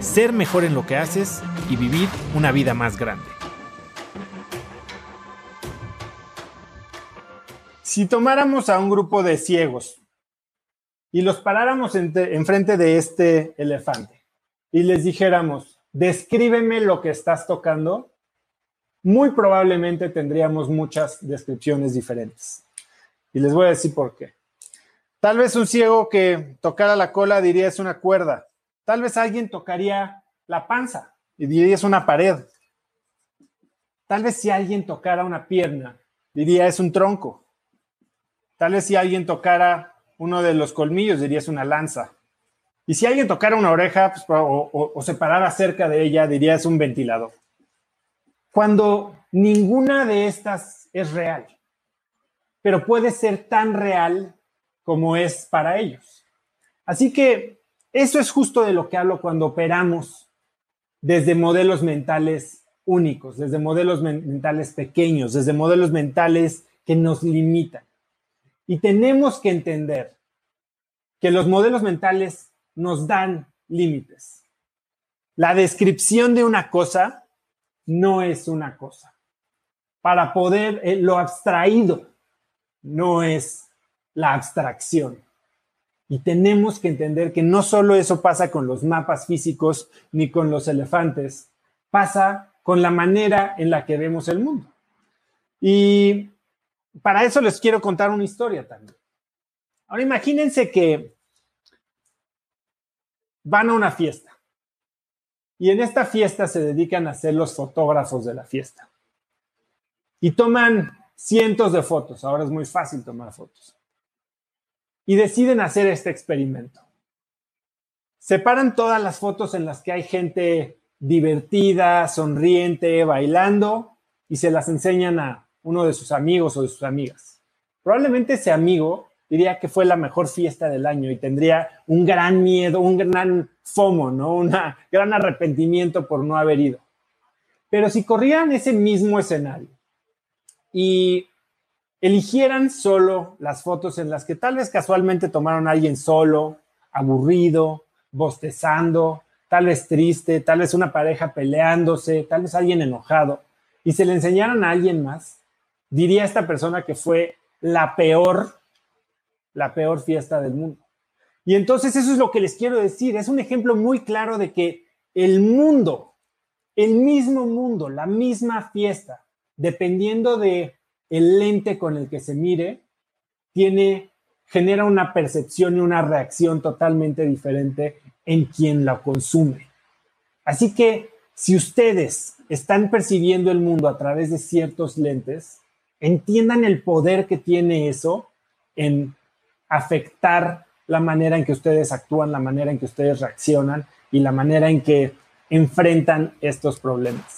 ser mejor en lo que haces y vivir una vida más grande. Si tomáramos a un grupo de ciegos y los paráramos enfrente de este elefante y les dijéramos, descríbeme lo que estás tocando, muy probablemente tendríamos muchas descripciones diferentes. Y les voy a decir por qué. Tal vez un ciego que tocara la cola diría es una cuerda. Tal vez alguien tocaría la panza y diría es una pared. Tal vez si alguien tocara una pierna, diría es un tronco. Tal vez si alguien tocara uno de los colmillos, diría es una lanza. Y si alguien tocara una oreja pues, o, o se parara cerca de ella, diría es un ventilador cuando ninguna de estas es real, pero puede ser tan real como es para ellos. Así que eso es justo de lo que hablo cuando operamos desde modelos mentales únicos, desde modelos mentales pequeños, desde modelos mentales que nos limitan. Y tenemos que entender que los modelos mentales nos dan límites. La descripción de una cosa no es una cosa. Para poder, eh, lo abstraído no es la abstracción. Y tenemos que entender que no solo eso pasa con los mapas físicos ni con los elefantes, pasa con la manera en la que vemos el mundo. Y para eso les quiero contar una historia también. Ahora imagínense que van a una fiesta y en esta fiesta se dedican a ser los fotógrafos de la fiesta. Y toman cientos de fotos. Ahora es muy fácil tomar fotos. Y deciden hacer este experimento. Separan todas las fotos en las que hay gente divertida, sonriente, bailando, y se las enseñan a uno de sus amigos o de sus amigas. Probablemente ese amigo diría que fue la mejor fiesta del año y tendría un gran miedo, un gran FOMO, ¿no? Un gran arrepentimiento por no haber ido. Pero si corrían ese mismo escenario y eligieran solo las fotos en las que tal vez casualmente tomaron a alguien solo, aburrido, bostezando, tal vez triste, tal vez una pareja peleándose, tal vez alguien enojado, y se le enseñaran a alguien más, diría esta persona que fue la peor la peor fiesta del mundo. Y entonces eso es lo que les quiero decir. Es un ejemplo muy claro de que el mundo, el mismo mundo, la misma fiesta, dependiendo de el lente con el que se mire, tiene genera una percepción y una reacción totalmente diferente en quien la consume. Así que si ustedes están percibiendo el mundo a través de ciertos lentes, entiendan el poder que tiene eso en afectar la manera en que ustedes actúan, la manera en que ustedes reaccionan y la manera en que enfrentan estos problemas.